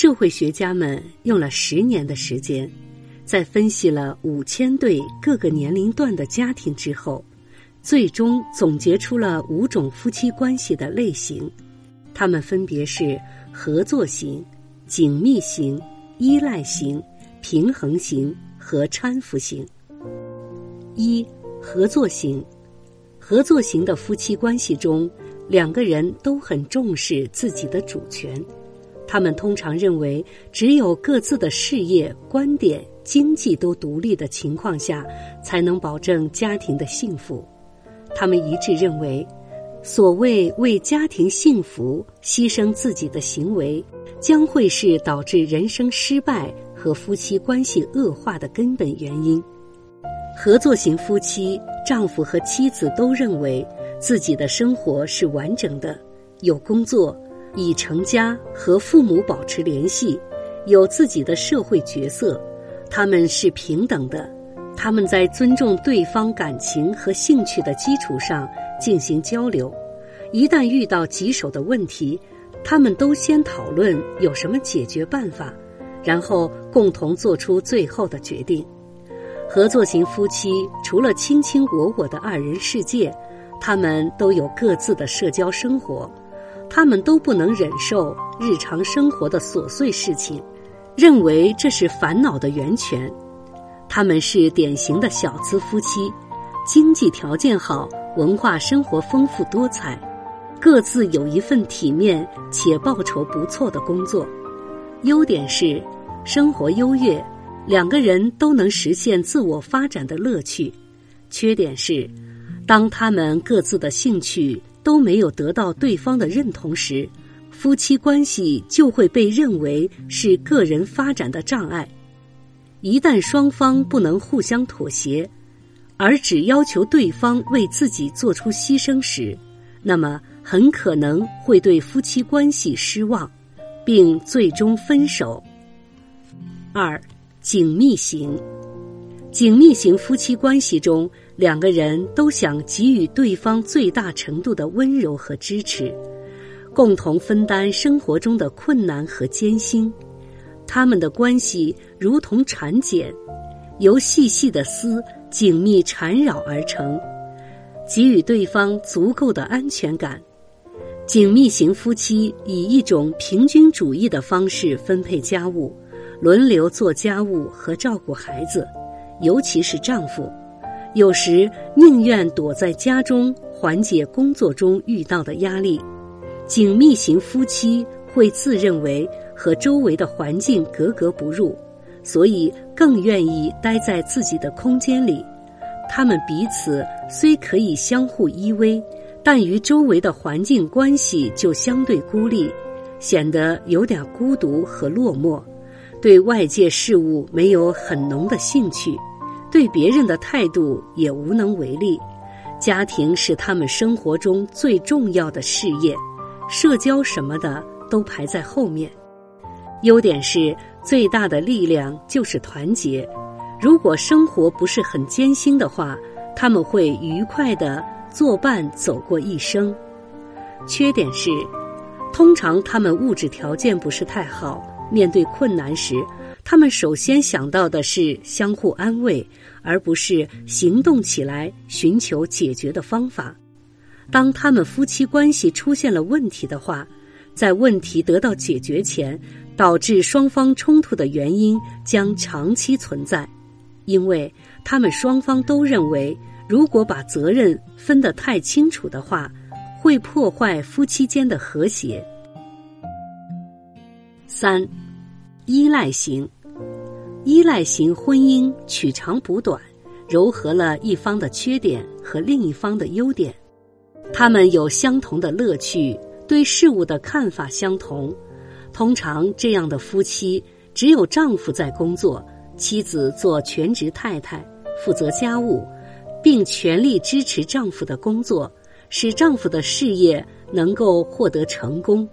社会学家们用了十年的时间，在分析了五千对各个年龄段的家庭之后，最终总结出了五种夫妻关系的类型，它们分别是合作型、紧密型、依赖型、平衡型和搀扶型。一、合作型。合作型的夫妻关系中，两个人都很重视自己的主权。他们通常认为，只有各自的事业、观点、经济都独立的情况下，才能保证家庭的幸福。他们一致认为，所谓为家庭幸福牺牲自己的行为，将会是导致人生失败和夫妻关系恶化的根本原因。合作型夫妻，丈夫和妻子都认为自己的生活是完整的，有工作，已成家，和父母保持联系，有自己的社会角色，他们是平等的，他们在尊重对方感情和兴趣的基础上进行交流，一旦遇到棘手的问题，他们都先讨论有什么解决办法，然后共同做出最后的决定。合作型夫妻除了卿卿我我的二人世界，他们都有各自的社交生活，他们都不能忍受日常生活的琐碎事情，认为这是烦恼的源泉。他们是典型的小资夫妻，经济条件好，文化生活丰富多彩，各自有一份体面且报酬不错的工作，优点是生活优越。两个人都能实现自我发展的乐趣，缺点是，当他们各自的兴趣都没有得到对方的认同时，夫妻关系就会被认为是个人发展的障碍。一旦双方不能互相妥协，而只要求对方为自己做出牺牲时，那么很可能会对夫妻关系失望，并最终分手。二。紧密型，紧密型夫妻关系中，两个人都想给予对方最大程度的温柔和支持，共同分担生活中的困难和艰辛。他们的关系如同蚕茧，由细细的丝紧密缠绕而成，给予对方足够的安全感。紧密型夫妻以一种平均主义的方式分配家务。轮流做家务和照顾孩子，尤其是丈夫，有时宁愿躲在家中缓解工作中遇到的压力。紧密型夫妻会自认为和周围的环境格格不入，所以更愿意待在自己的空间里。他们彼此虽可以相互依偎，但与周围的环境关系就相对孤立，显得有点孤独和落寞。对外界事物没有很浓的兴趣，对别人的态度也无能为力。家庭是他们生活中最重要的事业，社交什么的都排在后面。优点是最大的力量就是团结。如果生活不是很艰辛的话，他们会愉快的作伴走过一生。缺点是，通常他们物质条件不是太好。面对困难时，他们首先想到的是相互安慰，而不是行动起来寻求解决的方法。当他们夫妻关系出现了问题的话，在问题得到解决前，导致双方冲突的原因将长期存在，因为他们双方都认为，如果把责任分得太清楚的话，会破坏夫妻间的和谐。三，依赖型，依赖型婚姻取长补短，糅合了一方的缺点和另一方的优点。他们有相同的乐趣，对事物的看法相同。通常这样的夫妻，只有丈夫在工作，妻子做全职太太，负责家务，并全力支持丈夫的工作，使丈夫的事业能够获得成功。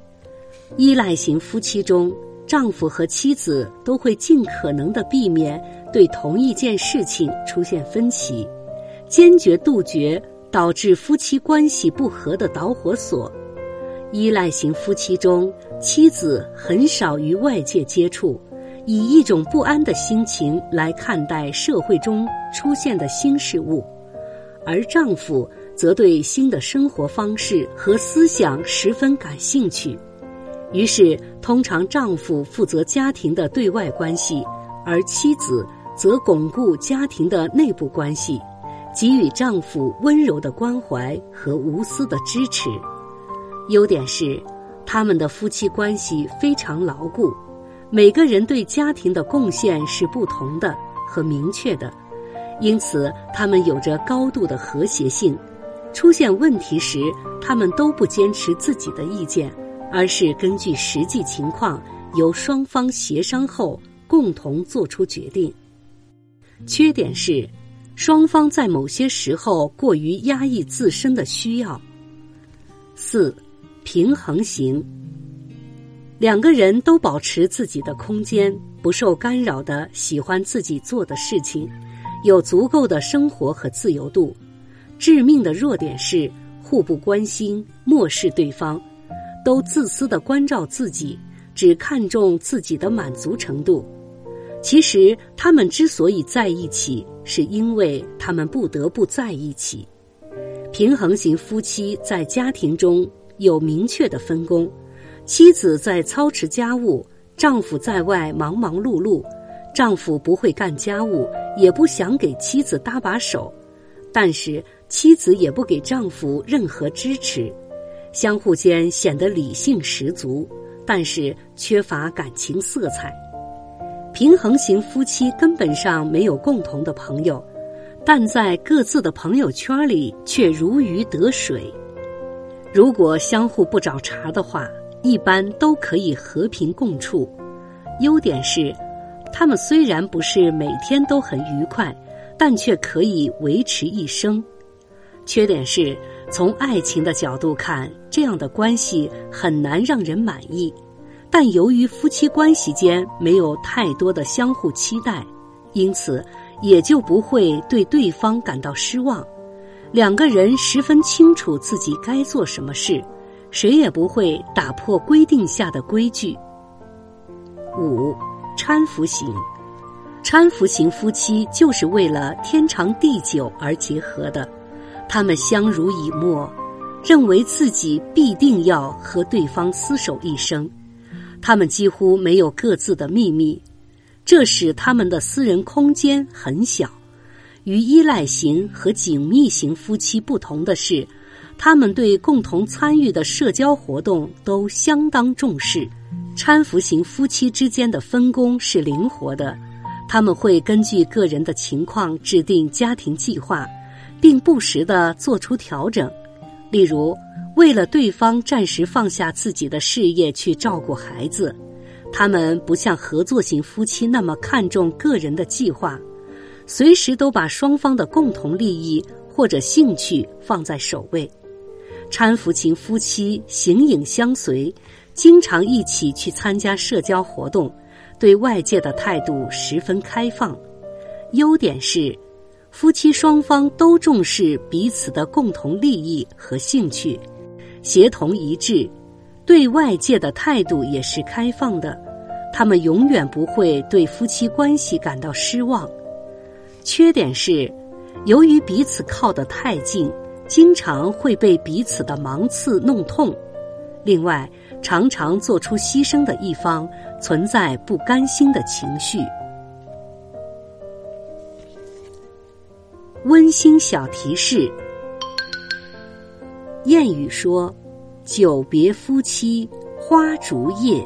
依赖型夫妻中，丈夫和妻子都会尽可能的避免对同一件事情出现分歧，坚决杜绝导致夫妻关系不和的导火索。依赖型夫妻中，妻子很少与外界接触，以一种不安的心情来看待社会中出现的新事物，而丈夫则对新的生活方式和思想十分感兴趣。于是，通常丈夫负责家庭的对外关系，而妻子则巩固家庭的内部关系，给予丈夫温柔的关怀和无私的支持。优点是，他们的夫妻关系非常牢固，每个人对家庭的贡献是不同的和明确的，因此他们有着高度的和谐性。出现问题时，他们都不坚持自己的意见，而是根据实际情况，由双方协商后共同做出决定。缺点是，双方在某些时候过于压抑自身的需要。四。平衡型，两个人都保持自己的空间，不受干扰的喜欢自己做的事情，有足够的生活和自由度。致命的弱点是互不关心，漠视对方，都自私的关照自己，只看重自己的满足程度。其实他们之所以在一起，是因为他们不得不在一起。平衡型夫妻在家庭中。有明确的分工，妻子在操持家务，丈夫在外忙忙碌碌。丈夫不会干家务，也不想给妻子搭把手，但是妻子也不给丈夫任何支持，相互间显得理性十足，但是缺乏感情色彩。平衡型夫妻根本上没有共同的朋友，但在各自的朋友圈里却如鱼得水。如果相互不找茬的话，一般都可以和平共处。优点是，他们虽然不是每天都很愉快，但却可以维持一生。缺点是，从爱情的角度看，这样的关系很难让人满意。但由于夫妻关系间没有太多的相互期待，因此也就不会对对方感到失望。两个人十分清楚自己该做什么事，谁也不会打破规定下的规矩。五，搀扶型，搀扶型夫妻就是为了天长地久而结合的，他们相濡以沫，认为自己必定要和对方厮守一生，他们几乎没有各自的秘密，这使他们的私人空间很小。与依赖型和紧密型夫妻不同的是，他们对共同参与的社交活动都相当重视。搀扶型夫妻之间的分工是灵活的，他们会根据个人的情况制定家庭计划，并不时的做出调整。例如，为了对方暂时放下自己的事业去照顾孩子，他们不像合作型夫妻那么看重个人的计划。随时都把双方的共同利益或者兴趣放在首位，搀扶型夫妻形影相随，经常一起去参加社交活动，对外界的态度十分开放。优点是，夫妻双方都重视彼此的共同利益和兴趣，协同一致，对外界的态度也是开放的，他们永远不会对夫妻关系感到失望。缺点是，由于彼此靠得太近，经常会被彼此的芒刺弄痛。另外，常常做出牺牲的一方存在不甘心的情绪。温馨小提示：谚语说：“久别夫妻花烛夜。”